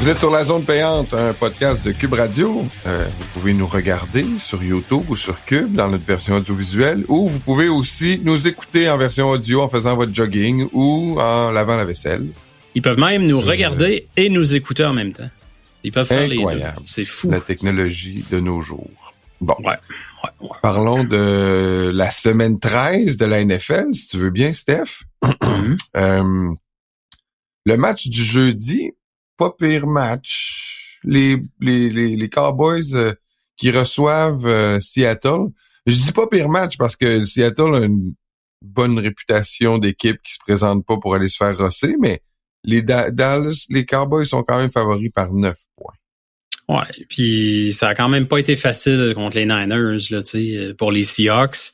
Vous êtes sur la zone payante, un podcast de Cube Radio. Euh, vous pouvez nous regarder sur YouTube ou sur Cube dans notre version audiovisuelle, ou vous pouvez aussi nous écouter en version audio en faisant votre jogging ou en lavant la vaisselle. Ils peuvent même nous regarder et nous écouter en même temps. Ils peuvent faire Incroyable. les deux. C'est fou. La technologie de nos jours. Bon. Ouais. ouais, ouais. Parlons de la semaine 13 de la NFL, si tu veux bien, Steph. Mm-hmm. euh, le match du jeudi, pas pire match. Les, les, les, Cowboys euh, qui reçoivent euh, Seattle. Je dis pas pire match parce que Seattle a une bonne réputation d'équipe qui se présente pas pour aller se faire rosser, mais les Dallas, les Cowboys sont quand même favoris par 9 points. Ouais, puis ça a quand même pas été facile contre les Niners là, euh, pour les Seahawks.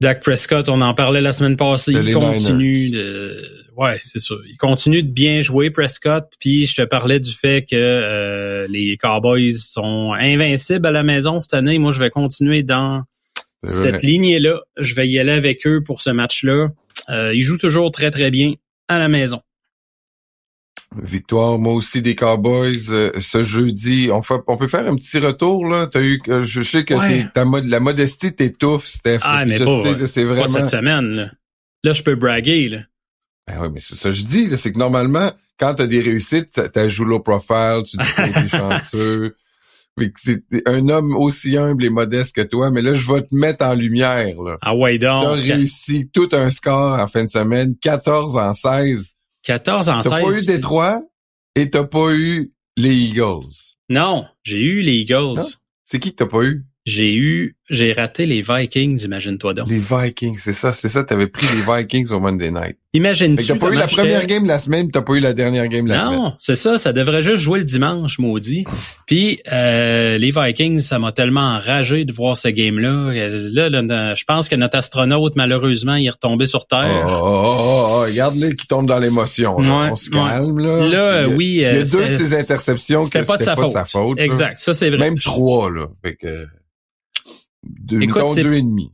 Dak Prescott, on en parlait la semaine passée, il continue de ouais, c'est sûr. Il continue de bien jouer Prescott. Puis je te parlais du fait que euh, les Cowboys sont invincibles à la maison cette année. Moi, je vais continuer dans cette lignée-là. Je vais y aller avec eux pour ce match-là. Euh, ils jouent toujours très très bien à la maison. Victoire, moi aussi des Cowboys euh, ce jeudi. On, fait, on peut faire un petit retour là. T'as eu, je sais que ta la modestie t'étouffe, Steph. Ah mais pas, c'est vraiment... cette semaine. Là. là, je peux braguer là. Ben oui, mais c'est ça que je dis, c'est que normalement, quand tu as des réussites, tu joué low profile, tu dis que es chanceux. Mais c'est un homme aussi humble et modeste que toi, mais là, je vais te mettre en lumière. Là. Ah ouais, donc. T'as réussi tout un score en fin de semaine, 14 en 16. 14 en 16. T'as pas eu Détroit et t'as pas eu les Eagles. Non, j'ai eu les Eagles. C'est qui que t'as pas eu? J'ai eu, j'ai raté les Vikings, imagine-toi donc. Les Vikings, c'est ça, c'est ça, t'avais pris les Vikings au Monday Night. Imagine-tu. T'as pas eu la première game de la semaine, t'as pas eu la dernière game de la semaine. Non, c'est ça, ça devrait juste jouer le dimanche, maudit. Puis euh, les Vikings, ça m'a tellement enragé de voir ce game-là. Là, je pense que notre astronaute, malheureusement, il est retombé sur Terre. Oh, oh, oh, oh regarde-les qui tombent dans l'émotion. on se calme, là. Là, oui. Il y a deux de ces interceptions c'était pas, de sa, faute. faute. Exact, ça c'est vrai. Même trois, là. Fait que... Deux, Écoute,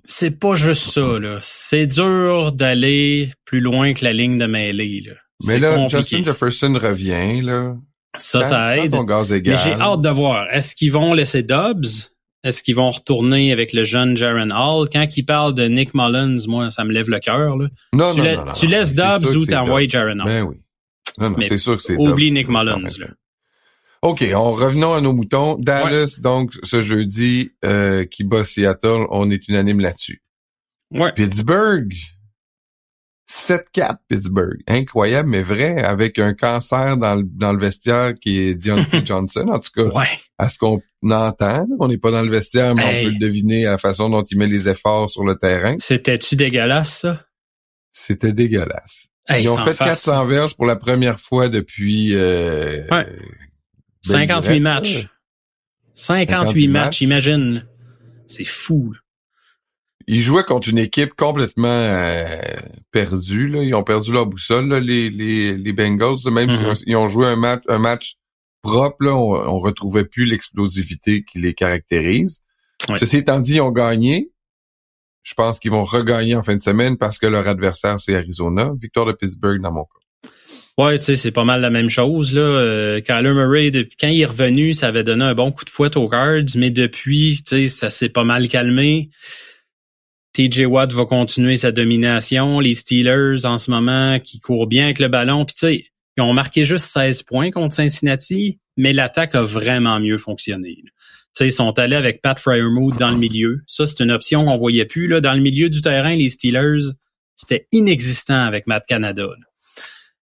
c'est pas juste ça, là. C'est dur d'aller plus loin que la ligne de mêlée, là. Mais là, Justin Jefferson revient, là. Ça, ça aide. gaz Mais j'ai hâte de voir. Est-ce qu'ils vont laisser Dobbs? Est-ce qu'ils vont retourner avec le jeune Jaron Hall? Quand il parle de Nick Mullins, moi, ça me lève le cœur, là. Non, tu, non, non, tu laisses Dobbs ou t'envoies Jaron Hall? Ben oui. Non, non, c'est sûr que c'est Oublie Nick Mullins, là. OK, on revenons à nos moutons. Dallas, donc, ce jeudi, euh, qui bat Seattle, on est unanime là-dessus. Ouais. Pittsburgh, 7-4 Pittsburgh. Incroyable, mais vrai, avec un cancer dans le, dans le vestiaire qui est Deontay Johnson, en tout cas. Ouais. À ce qu'on entend, on n'est pas dans le vestiaire, mais on peut le deviner à la façon dont il met les efforts sur le terrain. C'était-tu dégueulasse, ça? C'était dégueulasse. Ils ont fait 400 verges pour la première fois depuis... Euh, ouais 58 matchs. 58, matchs, imagine. C'est fou. Ils jouaient contre une équipe complètement euh, perdue. Là. Ils ont perdu leur boussole, les, les, les Bengals. Même mm-hmm. s'ils ont joué un match, un match propre, là, on, on retrouvait plus l'explosivité qui les caractérise. Ceci étant dit, ils ont gagné. Je pense qu'ils vont regagner en fin de semaine parce que leur adversaire, c'est Arizona. Victoire de Pittsburgh dans mon cas. Ouais, tu sais, c'est pas mal la même chose. Là. Euh, Kyler Murray, quand il est revenu, ça avait donné un bon coup de fouette aux Cards, mais depuis, tu sais, ça s'est pas mal calmé. TJ Watt va continuer sa domination. Les Steelers, en ce moment, qui courent bien avec le ballon. Puis tu sais, ils ont marqué juste 16 points contre Cincinnati, mais l'attaque a vraiment mieux fonctionné. Tu sais, ils sont allés avec Pat Fryermuth dans le milieu. Ça, c'est une option qu'on voyait plus. Là. Dans le milieu du terrain, les Steelers, c'était inexistant avec Matt Canada.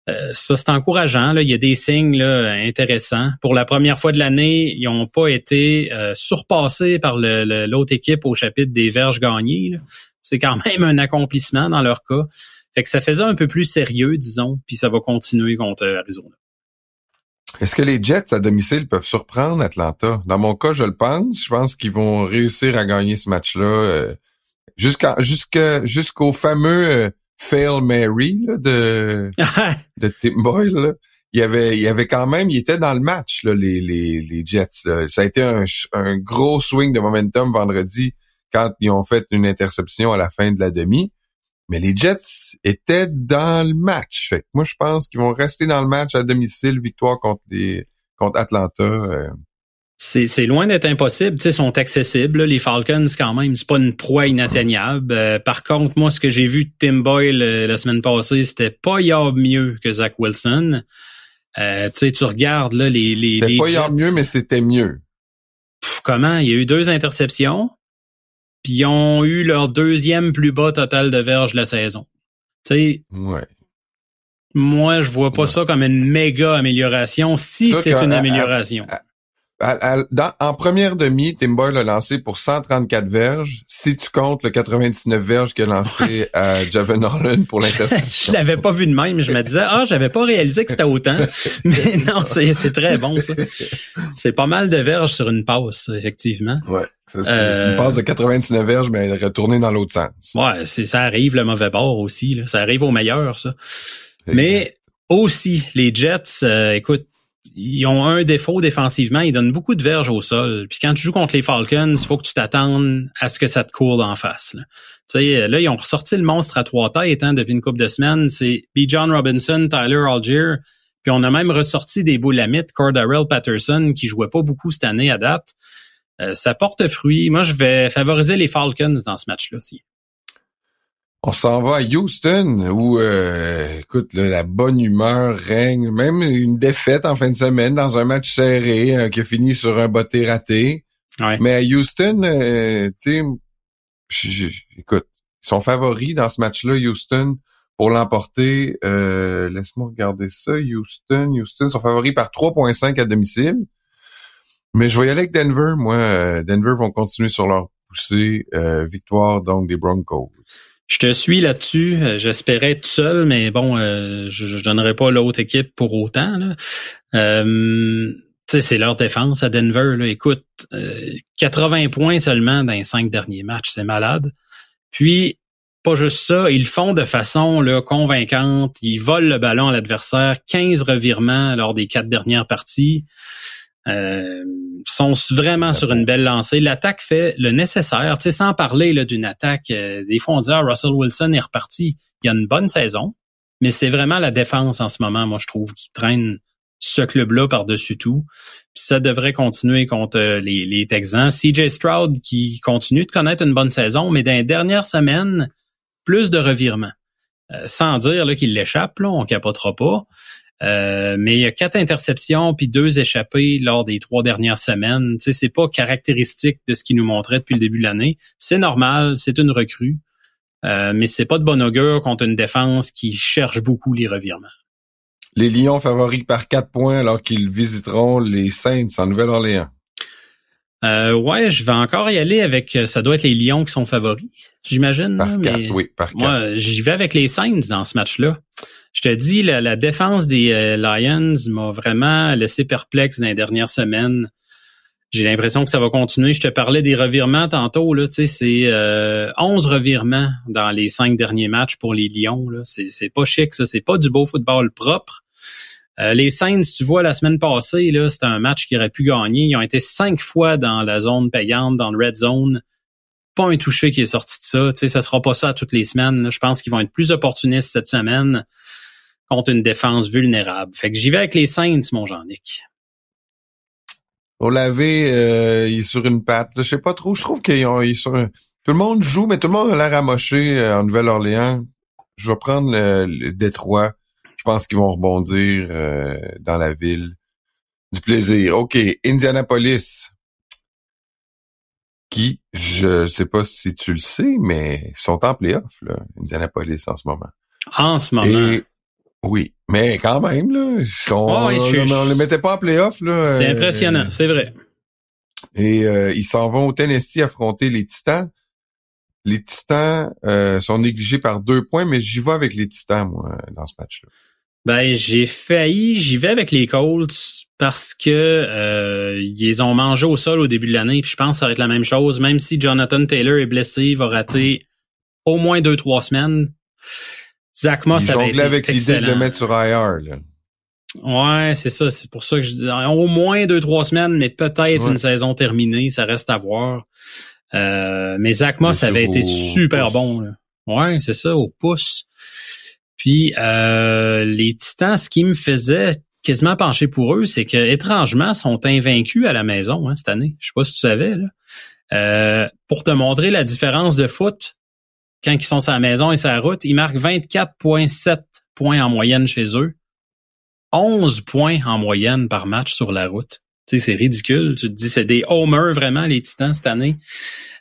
Euh, ça, c'est encourageant. Là. Il y a des signes là, intéressants. Pour la première fois de l'année, ils n'ont pas été euh, surpassés par l'autre équipe au chapitre des verges gagnées. C'est quand même un accomplissement dans leur cas. Fait que ça faisait un peu plus sérieux, disons, puis ça va continuer contre Arizona. Est-ce que les Jets à domicile peuvent surprendre Atlanta? Dans mon cas, je le pense. Je pense qu'ils vont réussir à gagner ce match-là euh, jusqu'au fameux Fail Mary de de Tim Boyle. Il y avait il y avait quand même il était dans le match là, les, les, les Jets. Ça a été un, un gros swing de momentum vendredi quand ils ont fait une interception à la fin de la demi. Mais les Jets étaient dans le match. Fait que moi, je pense qu'ils vont rester dans le match à domicile, victoire contre les contre Atlanta. Euh. C'est loin d'être impossible. ils sont accessibles. Les Falcons, quand même, c'est pas une proie inatteignable. Euh, par contre, moi, ce que j'ai vu de Tim Boyle euh, la semaine passée, c'était pas yard mieux que Zach Wilson. Euh, tu regardes là les les. C'était pas yard mieux, mais c'était mieux. comment? Il y a eu deux interceptions, puis ils ont eu leur deuxième plus bas total de verge de la saison. Tu sais. Ouais. Moi, je vois pas ça comme une méga amélioration, si c'est une amélioration en première demi, Tim Boyle a lancé pour 134 verges. Si tu comptes le 99 verges qu'il a lancé à Javon Holland pour l'interception. je l'avais pas vu de même. Je me disais, ah, j'avais pas réalisé que c'était autant. Mais non, c'est très bon, ça. C'est pas mal de verges sur une passe, effectivement. Ouais. C'est une euh, passe de 99 verges, mais retournée dans l'autre sens. Ouais, c'est ça arrive le mauvais bord aussi. Là. Ça arrive au meilleur, ça. Mais aussi, les Jets, euh, écoute, ils ont un défaut défensivement, ils donnent beaucoup de verges au sol. Puis quand tu joues contre les Falcons, il faut que tu t'attendes à ce que ça te court en face. Là. sais, là, ils ont ressorti le monstre à trois têtes hein, depuis une couple de semaines. C'est B. John Robinson, Tyler Algier. Puis on a même ressorti des boulamites, Cordarrelle Patterson, qui jouait pas beaucoup cette année à date. Euh, ça porte fruit. Moi, je vais favoriser les Falcons dans ce match-là aussi. On s'en va à Houston où, euh, écoute, la bonne humeur règne. Même une défaite en fin de semaine dans un match serré euh, qui a fini sur un botté raté. Mais à Houston, euh, tu sais, écoute, ils sont favoris dans ce match-là, Houston, pour l'emporter. Laisse-moi regarder ça. Houston, Houston sont favoris par 3.5 à domicile. Mais je vais y aller avec Denver. Moi, Denver vont continuer sur leur poussée. victoire donc des Broncos. Je te suis là-dessus. Euh, j'espérais être seul, mais bon, euh, je, je donnerai pas l'autre équipe pour autant. Là. Euh, c'est leur défense à Denver. Là. Écoute, 80 euh, points seulement dans les cinq derniers matchs, c'est malade. Puis, pas juste ça, ils font de façon là, convaincante. Ils volent le ballon à l'adversaire. 15 revirements lors des quatre dernières parties. Euh, sont vraiment sur une belle lancée. L'attaque fait le nécessaire. Tu sais, sans parler là, d'une attaque, euh, des fois on dit ah, Russell Wilson est reparti. Il y a une bonne saison, mais c'est vraiment la défense en ce moment, moi je trouve, qui traîne ce club-là par-dessus tout. Ça devrait continuer contre euh, les, Texans. CJ Stroud qui continue de connaître une bonne saison, mais dans les dernières semaines, plus de revirements. Euh, sans dire qu'il l'échappe, là, on capotera pas. Euh, mais il y a quatre interceptions puis deux échappées lors des trois dernières semaines. Tu sais, c'est pas caractéristique de ce qu'il nous montrait depuis le début de l'année. C'est normal, c'est une recrue, euh, mais c'est pas de bon augure contre une défense qui cherche beaucoup les revirements. Les Lions favoris par quatre points alors qu'ils visiteront les Saints en Nouvelle-Orléans. Euh, ouais, je vais encore y aller avec. Ça doit être les Lions qui sont favoris, j'imagine. Par quatre, oui, par quatre. Moi, j'y vais avec les Saints dans ce match-là je te dis, la, défense des euh, Lions m'a vraiment laissé perplexe dans les dernières semaines. J'ai l'impression que ça va continuer. Je te parlais des revirements tantôt. Là, c'est euh, 11 revirements dans les cinq derniers matchs pour les Lions. C'est pas chic, ça. C'est pas du beau football propre. Euh, les Saints, tu vois, la semaine passée, c'était un match qui aurait pu gagner. Ils ont été cinq fois dans la zone payante, dans le red zone. Pas un touché qui est sorti de ça. Tu sais, ça sera pas ça toutes les semaines. Je pense qu'ils vont être plus opportunistes cette semaine contre une défense vulnérable. Fait que j'y vais avec les Saints, mon Jean-Nic. Olavé, euh, il est sur une patte. Je sais pas trop. Je trouve qu'il est sur Tout le monde joue, mais tout le monde a l'air amoché euh, en Nouvelle-Orléans. Je vais prendre le, Détroit. Je pense qu'ils vont rebondir euh, dans la ville. Du plaisir. OK. Indianapolis. Qui, je sais pas si tu le sais, mais sont en playoff, là, Indianapolis en ce moment. En ce moment. Oui, mais quand même, là, on, ne les mettait pas en playoff. là. C'est impressionnant, euh, c'est vrai. Et euh, ils s'en vont au Tennessee affronter les Titans. Les Titans euh, sont négligés par deux points, mais j'y vais avec les Titans, moi, dans ce match-là. Ben, j'ai failli, j'y vais avec les Colts parce que ils ont mangé au sol au début de l'année, puis je pense que ça va être la même chose, même si Jonathan Taylor est blessé, il va rater au moins deux, trois semaines. Zach Moss avait été avec l'idée de le mettre sur IR. Là. Ouais, c'est ça. C'est pour ça que je dis au moins deux, trois semaines, mais peut-être une saison terminée. Ça reste à voir. Euh, mais Zach Moss avait été super bon. Là. Ouais, c'est ça, au pouce. Puis euh, les Titans, ce qui me faisait quasiment pencher pour eux, c'est que étrangement, sont invaincus à la maison hein, cette année. Je sais pas si tu savais. Là. Euh, pour te montrer la différence de foot, quand ils sont sur la maison et sur la route, ils marquent 24,7 points en moyenne chez eux. 11 points en moyenne par match sur la route. Tu sais, c'est ridicule. Tu te dis, c'est des homers vraiment, les Titans, cette année.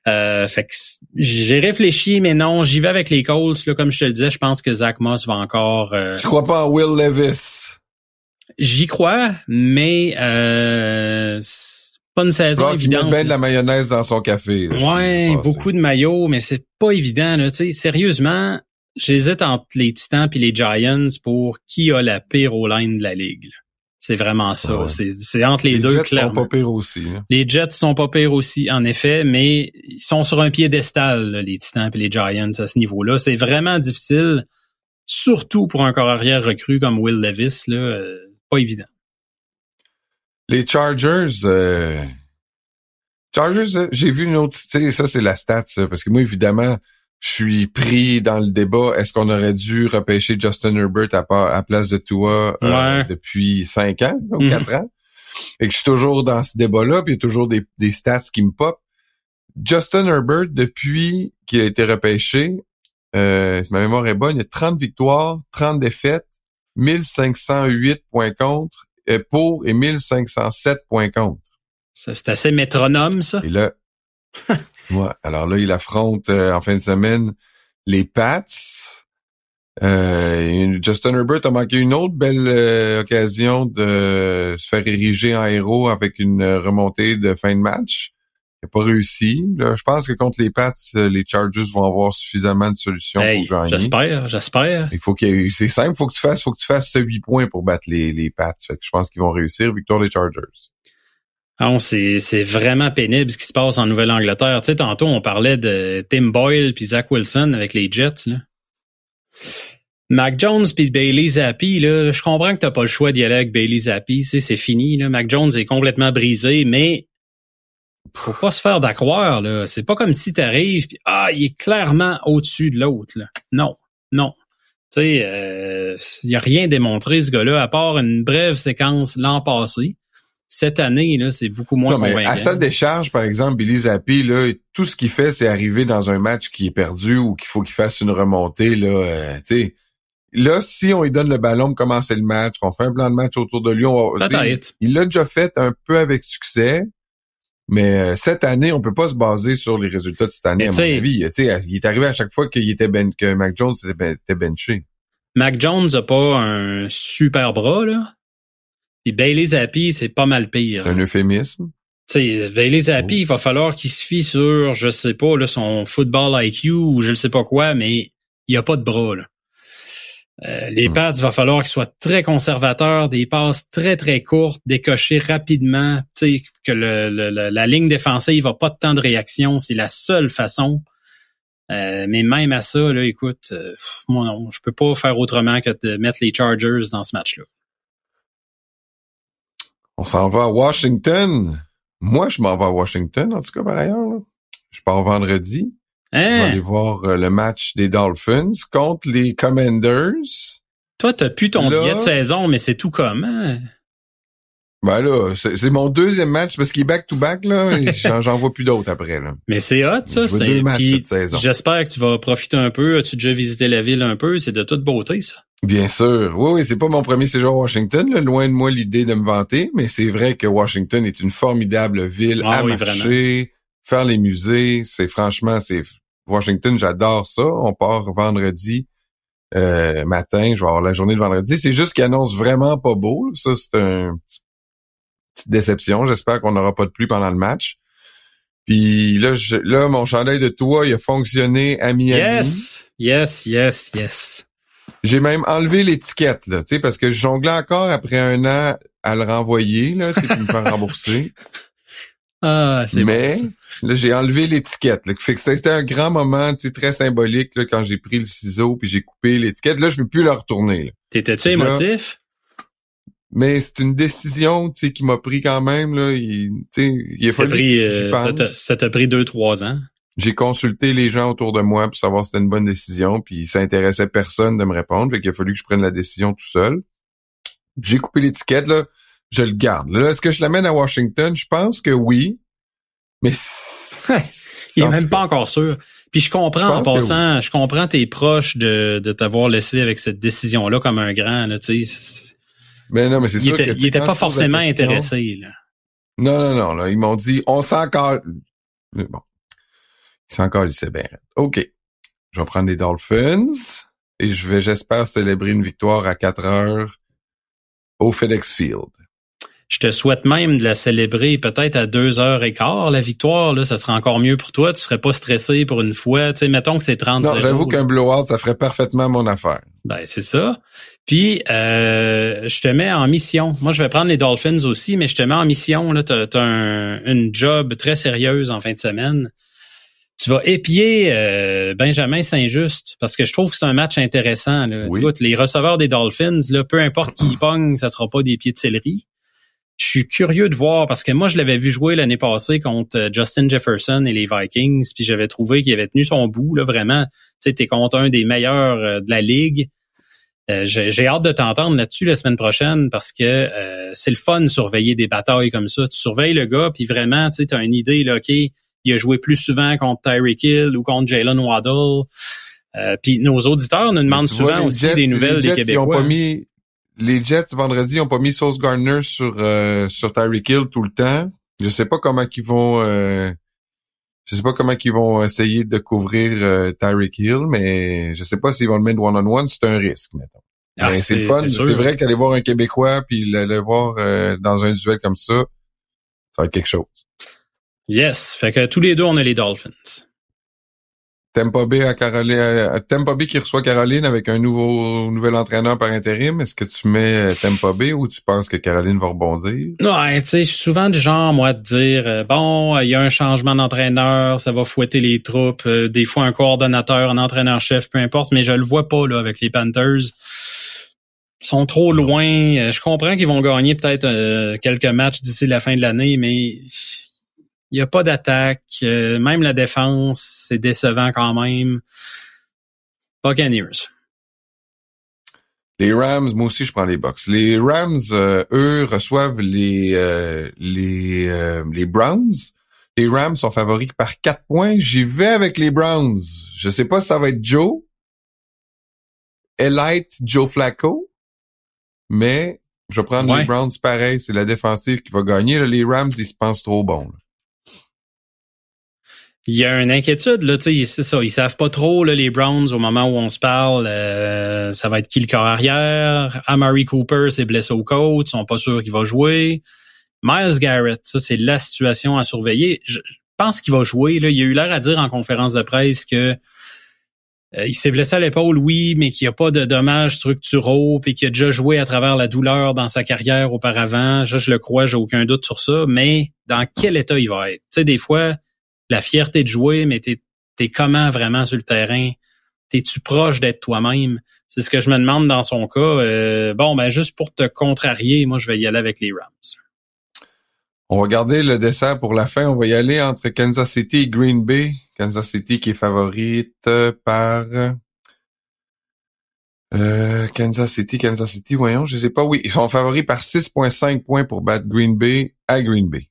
Euh, fait que j'ai réfléchi, mais non, j'y vais avec les Colts. Là, comme je te le disais, je pense que Zach Moss va encore... Euh... Tu crois pas en Will Levis? J'y crois, mais euh, pas une saison évidente. Il met de la mayonnaise dans son café. ouais, beaucoup de maillots, mais c'est pas évident. Là, sérieusement, j'hésite entre les Titans et les Giants pour qui a la pire O-line de la ligue. C'est vraiment ça. C'est entre les, deux, Les Jets sont pas pires aussi. Hein. Les Jets sont pas pires aussi, en effet, mais ils sont sur un piédestal, là, les Titans et les Giants, à ce niveau-là. C'est vraiment difficile, surtout pour un corps arrière recru comme Will Levis. Là, euh, pas évident. Les Chargers... Euh... Chargers, euh, j'ai vu une autre... Ça, c'est la stat, ça, parce que moi, évidemment je suis pris dans le débat. Est-ce qu'on aurait dû repêcher Justin Herbert à, à place de Tua euh, depuis cinq ans ou mhm. quatre ans? Et que je suis toujours dans ce débat-là, puis il y a toujours des, des stats qui me pop. Justin Herbert, depuis qu'il a été repêché, euh, si ma mémoire est bonne, il y a 30 victoires, 30 défaites, 1508 points contre et pour et 1507 points contre. Ça, c'est assez métronome, ça. Et là, ouais. Alors là, il affronte euh, en fin de semaine les Pats. Euh, Justin Herbert a manqué une autre belle euh, occasion de se faire ériger en héros avec une remontée de fin de match. Il n'a pas réussi. je pense que contre les Pats, les Chargers vont avoir suffisamment de solutions pour gagner. J'espère, j'espère. Il faut qu'il c'est simple, faut que tu fasses, faut que tu fasses ce 8 points pour battre les, les Pats. je pense qu'ils vont réussir. Victoire des Chargers. Ah, c'est, vraiment pénible ce qui se passe en Nouvelle-Angleterre. Tu sais, tantôt, on parlait de Tim Boyle puis Zach Wilson avec les Jets. Là. Mac Jones puis Bailey Zappi, là, je comprends que t'as pas le choix d'y aller avec Bailey Zappi. C'est, c'est fini. Là. Mac Jones est complètement brisé, mais faut pas se faire d'accroire. Là. C'est pas comme si t'arrives puis ah, il est clairement au-dessus de l'autre. Non, non. Tu sais, euh, il a rien démontré ce gars-là à part une brève séquence l'an passé cette année, là, c'est beaucoup moins non, mais À sa décharge, par exemple, Billy Zappi, là, tout ce qu'il fait, c'est arriver dans un match qui est perdu ou qu'il faut qu'il fasse une remontée. Là, euh, là, si on lui donne le ballon pour commencer le match, qu'on fait un plan de match autour de lui, on va, il l'a déjà fait un peu avec succès. Mais euh, cette année, on peut pas se baser sur les résultats de cette année, à mon avis. il est arrivé à chaque fois qu'il était ben, que Mac Jones était benché. Mac Jones a pas un super bras, là. Et Bailey Zappi, c'est pas mal pire. C'est un euphémisme. sais, Bailey Zappi, il va falloir qu'il se fie sur, je sais pas, là, son football IQ ou je ne sais pas quoi, mais il y a pas de bras. Là. Euh, les hmm. Pats, il va falloir qu'ils soient très conservateurs, des passes très très courtes, décochées rapidement, tu sais, que le, la ligne défensive va pas de temps de réaction, c'est la seule façon. Euh, mais même à ça, là, écoute, euh, moi non, je peux pas faire autrement que de mettre les Chargers dans ce match-là. On s'en va à Washington. Moi, je m'en vais à Washington, en tout cas, par ailleurs. Je pars vendredi. Je vais hein? aller voir euh, le match des Dolphins contre les Commanders. Toi, t'as plus ton billet de saison, mais c'est tout comme. Hein? Ben là, c'est mon deuxième match parce qu'il est back-to-back, là. J'en vois plus d'autres après, là. Mais c'est hot, ça. C'est J'espère que tu vas profiter un peu. As-tu déjà visité la ville un peu? C'est de toute beauté, ça. Bien sûr. Oui, oui, c'est pas mon premier séjour à Washington. Loin de moi l'idée de me vanter, mais c'est vrai que Washington est une formidable ville ah à marcher, faire les musées. C'est franchement, c'est Washington, j'adore ça. On part vendredi euh, matin. Je vais avoir la journée de vendredi. C'est juste qu'il annonce vraiment pas beau. Ça, c'est une petite déception. J'espère qu'on n'aura pas de pluie pendant le match. Puis là, je, là, mon chandail de toi, il a fonctionné à Miami. Yes, yes, yes, yes. J'ai même enlevé l'étiquette, là, tu sais, parce que je jonglais encore après un an à le renvoyer, là, tu sais, me faire rembourser. Ah, c'est Mais, là, j'ai enlevé l'étiquette, là. Fait que c'était un grand moment, tu sais, très symbolique, là, quand j'ai pris le ciseau puis j'ai coupé l'étiquette. Là, je peux plus le retourner, T'étais-tu émotif? Mais c'est une décision, tu sais, qui m'a pris quand même, là. Il, tu sais, il a fallu pris, euh, ça t'a pris deux, trois ans? j'ai consulté les gens autour de moi pour savoir si c'était une bonne décision, puis ça intéressait personne de me répondre, fait qu'il a fallu que je prenne la décision tout seul. J'ai coupé l'étiquette, là, je le garde. Là, est-ce que je l'amène à Washington? Je pense que oui. Mais il est même pas encore sûr. Puis je comprends en passant, je comprends tes proches de, de t'avoir laissé avec cette décision-là comme un grand. Là, tu sais. Mais non, mais c'est sûr il était pas forcément intéressé. Là. Non, non, non. Là, ils m'ont dit, on s'en encore. Bon, il s'en encore c'est bien. Ok, je vais prendre les Dolphins et je vais, j'espère, célébrer une victoire à 4 heures au FedEx Field. Je te souhaite même de la célébrer peut-être à deux heures et quart, la victoire. Là, ça serait encore mieux pour toi. Tu serais pas stressé pour une fois. Tu sais, mettons que c'est 30 Non, j'avoue qu'un blowout, ça ferait parfaitement mon affaire. Ben, c'est ça. Puis, euh, je te mets en mission. Moi, je vais prendre les Dolphins aussi, mais je te mets en mission. Tu as, un, une job très sérieuse en fin de semaine. Tu vas épier euh, Benjamin Saint-Just parce que je trouve que c'est un match intéressant. Là. les receveurs des Dolphins, là, peu importe qui pogne, ça sera pas des pieds de céleri je suis curieux de voir parce que moi je l'avais vu jouer l'année passée contre euh, Justin Jefferson et les Vikings, puis j'avais trouvé qu'il avait tenu son bout là vraiment. Tu sais, t'es contre un des meilleurs euh, de la ligue. Euh, j'ai hâte de t'entendre là-dessus la semaine prochaine parce que c'est le fun de surveiller des batailles comme ça. Tu surveilles le gars, puis vraiment, tu as une idée, là, OK, il a joué plus souvent contre Tyreek Hill ou contre Jalen Waddle. puis nos auditeurs nous demandent souvent aussi des nouvelles des Québécois les Jets vendredi ont pas mis Sauce Gardner sur euh, sur Tyreek Hill tout le temps. Je sais pas comment qu'ils vont euh, je sais pas comment qu'ils vont essayer de couvrir euh, Tyreek Hill, mais je sais pas s'ils vont le mettre one on one, c'est un risque maintenant. Ah, c'est fun, c'est vrai qu'aller voir un Québécois puis le, voir euh, dans un duel comme ça, ça va être quelque chose. Yes, fait que tous les deux on a les Dolphins. Tampa Bay à Caroline, euh, Tampa qui reçoit Caroline avec un nouveau nouvel entraîneur par intérim. Est-ce que tu mets euh, Tampa Bay ou tu penses que Caroline va rebondir? Non, tu sais, je suis souvent du genre, moi, de dire, euh, bon, il y a un changement d'entraîneur, ça va fouetter les troupes, des fois un coordonnateur, un entraîneur-chef, peu importe, mais je le vois pas, là, avec les Panthers. Ils sont trop loin. Je comprends qu'ils vont gagner peut-être quelques matchs d'ici la fin de l'année, mais il n'y a pas d'attaque. Euh, même la défense, c'est décevant quand même. Buccaneers. Les Rams, moi aussi je prends les Bucks. Les Rams, euh, eux, reçoivent les euh, les les Browns. Les Rams sont favoris par quatre points. J'y vais avec les Browns. Je sais pas si ça va être Joe, Elite, Joe Flacco, mais je vais prendre les Browns pareil. C'est la défensive qui va gagner. les Rams, ils se pensent trop bons. Il y a une inquiétude, là, tu sais, c'est ça. Ils savent pas trop, là, les Browns, au moment où on se parle, euh, ça va être qui le arrière? Amari Cooper s'est blessé au côte, ils sont pas sûrs qu'il va jouer. Miles Garrett, ça, c'est la situation à surveiller. Je pense qu'il va jouer, là. Il a eu l'air à dire en conférence de presse que euh, il s'est blessé à l'épaule, oui, mais qu'il n'y a pas de dommages structuraux, puis qu'il a déjà joué à travers la douleur dans sa carrière auparavant. Je, je le crois, j'ai aucun doute sur ça. Mais dans quel état il va être? Tu sais, des fois, la fierté de jouer, mais t'es es comment vraiment sur le terrain? T'es-tu proche d'être toi-même? C'est ce que je me demande dans son cas. Euh, bon, ben juste pour te contrarier, moi je vais y aller avec les Rams. On va garder le dessert pour la fin. On va y aller entre Kansas City et Green Bay. Kansas City qui est favorite par euh, Kansas City, Kansas City, voyons, je sais pas. Oui, ils sont favoris par 6.5 points pour battre Green Bay à Green Bay.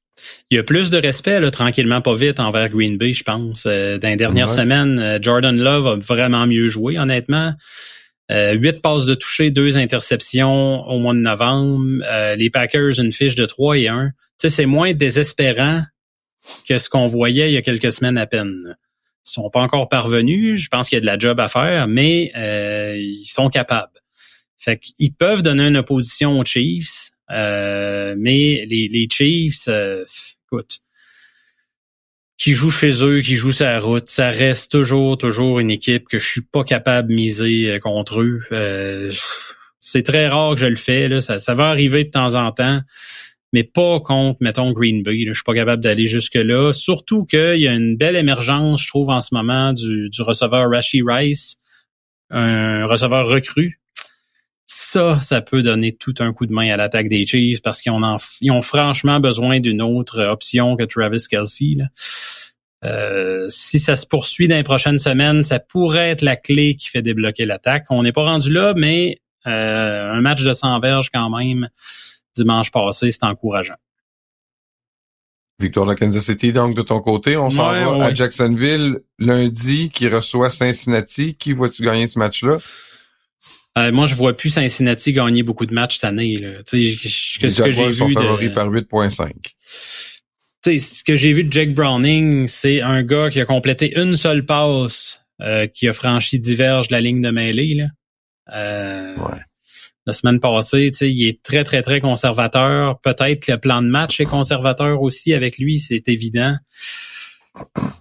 Il y a plus de respect, là, tranquillement, pas vite, envers Green Bay, je pense. Euh, dans les dernières semaines, euh, Jordan Love a vraiment mieux joué, honnêtement. Euh, huit passes de toucher, deux interceptions au mois de novembre. les Packers, une fiche de 3 et 1. Tu sais, c'est moins désespérant que ce qu'on voyait il y a quelques semaines à peine. Ils sont pas encore parvenus. Je pense qu'il y a de la job à faire, mais ils sont capables. Fait qu'ils peuvent donner une opposition aux Chiefs. Euh, mais les, les Chiefs, euh, écoute, qui jouent chez eux, qui jouent sa route, ça reste toujours, toujours une équipe que je suis pas capable de miser euh, contre eux. c'est très rare que je le fais. Là. Ça, ça va arriver de temps en temps, mais pas contre, mettons, Green Bay. Je suis pas capable d'aller jusque-là. Surtout qu'il y a une belle émergence, je trouve, en ce moment, du, du receveur Rashi Rice, un receveur recru ça, ça peut donner tout un coup de main à l'attaque des Chiefs parce qu'ils ont, ont franchement besoin d'une autre option que Travis Kelsey. Euh, si ça se poursuit dans les prochaines semaines, ça pourrait être la clé qui fait débloquer l'attaque. On n'est pas rendu là, mais euh, un match de 100 verges quand même dimanche passé, c'est encourageant. Victoire de Kansas City, donc de ton côté, on s'en va à Jacksonville lundi, qui reçoit Cincinnati. Qui vois-tu gagner ce match-là? Euh, moi, je vois plus Cincinnati gagner beaucoup de matchs cette année. Là. que, ce que j'ai vu favoris par 8.5 ce que j'ai vu de Jake Browning, c'est un gars qui a complété une seule passe, euh, qui a franchi diverge de la ligne de mêlée. Là. Euh, La semaine passée, il est très, très, très conservateur. Peut-être que le plan de match est conservateur aussi avec lui, c'est évident.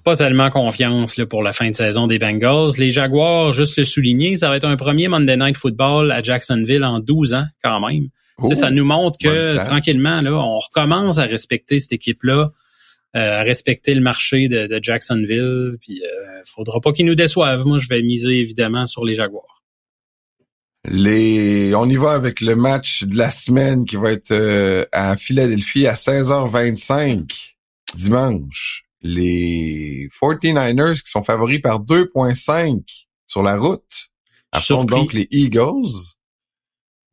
Pas tellement confiance là, pour la fin de saison des Bengals. Les Jaguars, juste le souligner, ça va être un premier Monday Night Football à Jacksonville en 12 ans quand même ça nous montre que tranquillement, là, on recommence à respecter cette équipe-là, euh, à respecter le marché de, Jacksonville. Puis euh, faudra pas qu'ils nous déçoivent. Moi, je vais miser évidemment sur les Jaguars. Les, on y va avec le match de la semaine qui va être euh, à Philadelphie à 16h25 dimanche. Les 49ers qui sont favoris par 2.5 sur la route affrontent donc les Eagles.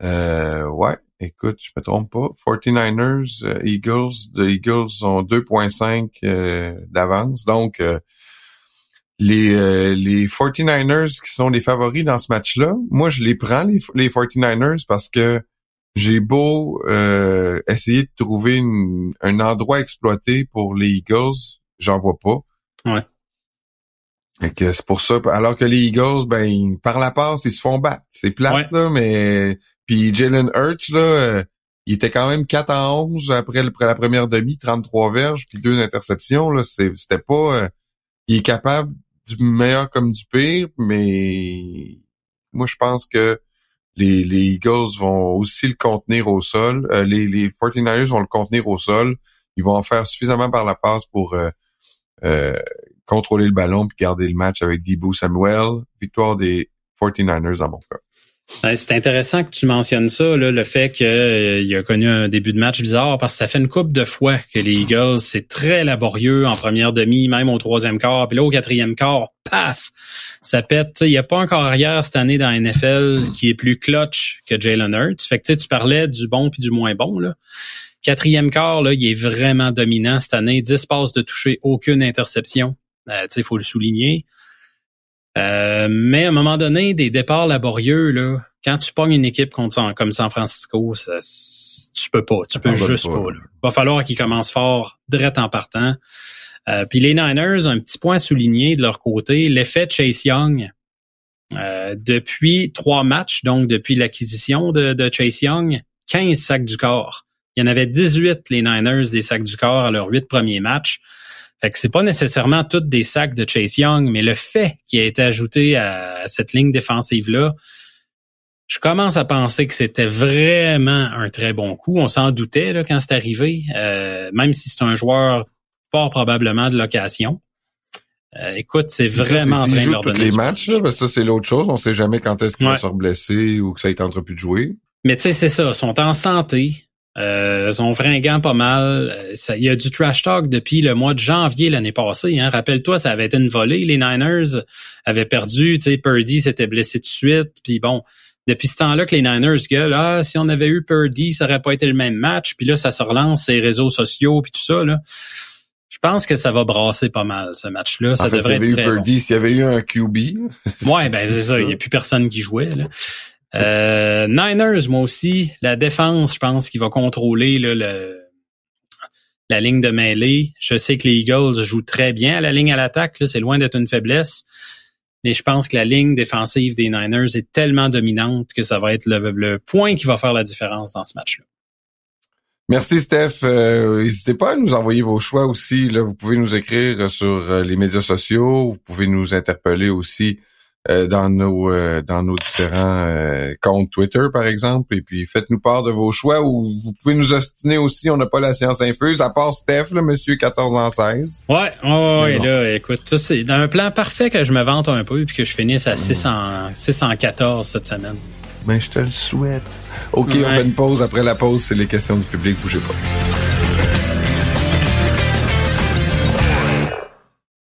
Euh, ouais, écoute, je me trompe pas. 49ers, euh, Eagles, les Eagles ont 2.5 euh, d'avance. Donc, euh, les, les 49ers qui sont les favoris dans ce match-là, moi, je les prends, les, les 49ers, parce que j'ai beau essayer de trouver un endroit exploité pour les Eagles, j'en vois pas. Ouais. Et que c'est pour ça, alors que les Eagles, ben, par la passe, ils se font battre. C'est plate, là, mais puis Jalen Hurts, là, euh, il était quand même 4 en 11 après, la première demi, 33 verges, puis deux interceptions. Là, c'était pas... Euh, il est capable du meilleur comme du pire, mais moi, je pense que les, les Eagles vont aussi le contenir au sol. Euh, les, les 49ers vont le contenir au sol. Ils vont en faire suffisamment par la passe pour contrôler le ballon puis garder le match avec Debo Samuel. Victoire des 49ers en mon cas. C'est intéressant que tu mentionnes ça, le fait qu'il euh, a connu un début de match bizarre, parce que ça fait une coupe de fois que les Eagles, c'est très laborieux en première demi, même au troisième quart, puis là au quatrième quart, paf, ça pète. Il n'y a pas encore arrière cette année dans la NFL qui est plus clutch que Jalen Hurts. Fait que tu parlais du bon puis du moins bon. Là. Quatrième quart, là, il est vraiment dominant cette année. 10 passes de toucher, aucune interception. Euh, il faut le souligner. Euh, mais à un moment donné, des départs laborieux, là, quand tu pognes une équipe contre, comme San Francisco, ça, tu peux pas. Tu peux juste pas. Il va falloir qu'ils commencent fort, direct en partant. Euh, Puis les Niners, un petit point souligné de leur côté, l'effet Chase Young. Euh, depuis trois matchs, donc depuis l'acquisition de, de, Chase Young, 15 sacs du corps. Il y en avait 18, les Niners, des sacs du corps à leurs huit premiers matchs. Fait que c'est pas nécessairement toutes des sacs de Chase Young, mais le fait qui a été ajouté à cette ligne défensive-là, je commence à penser que c'était vraiment un très bon coup. On s'en doutait là, quand c'est arrivé, euh, même si c'est un joueur fort probablement de location. Euh, écoute, c'est vraiment ça, en train de les matchs, là, parce que ça, c'est l'autre chose. On sait jamais quand est-ce qu'il va se blesser ou que ça est entre plus de jouer. Mais tu sais, c'est ça. Ils sont en santé. Euh, sont fringants pas mal. Euh, il y a du trash talk depuis le mois de janvier l'année passée. Hein. Rappelle-toi, ça avait été une volée. Les Niners avaient perdu. Tu sais, Purdy s'était blessé de suite. Puis bon, depuis ce temps-là que les Niners gueulent, ah, si on avait eu Purdy, ça aurait pas été le même match. Puis là, ça se relance, ces réseaux sociaux, puis tout ça. Là. Je pense que ça va brasser pas mal, ce match-là. Ça devrait être très Purdy, S'il y avait eu un QB. ouais, ben c'est ça. Il n'y a plus personne qui jouait. Là. Euh, Niners, moi aussi, la défense, je pense qu'il va contrôler le, la ligne de mêlée. Je sais que les Eagles jouent très bien à la ligne à l'attaque. C'est loin d'être une faiblesse. Mais je pense que la ligne défensive des Niners est tellement dominante que ça va être le, point qui va faire la différence dans ce match-là. Merci Steph. Euh, n'hésitez pas à nous envoyer vos choix aussi. Là, vous pouvez nous écrire sur euh, les médias sociaux. Vous pouvez nous interpeller aussi dans nos euh, dans nos différents euh, comptes Twitter par exemple. Et puis faites-nous part de vos choix ou vous pouvez nous ostiner aussi. On n'a pas la science infuse à part Steph le monsieur 14 ans 16 ouais ouais, ouais là écoute ça c'est un plan parfait que je me vante un peu puis que je finisse à 600 614 cette semaine. Ben je te le souhaite. Ok on fait une pause. Après la pause c'est les questions du public. Bougez pas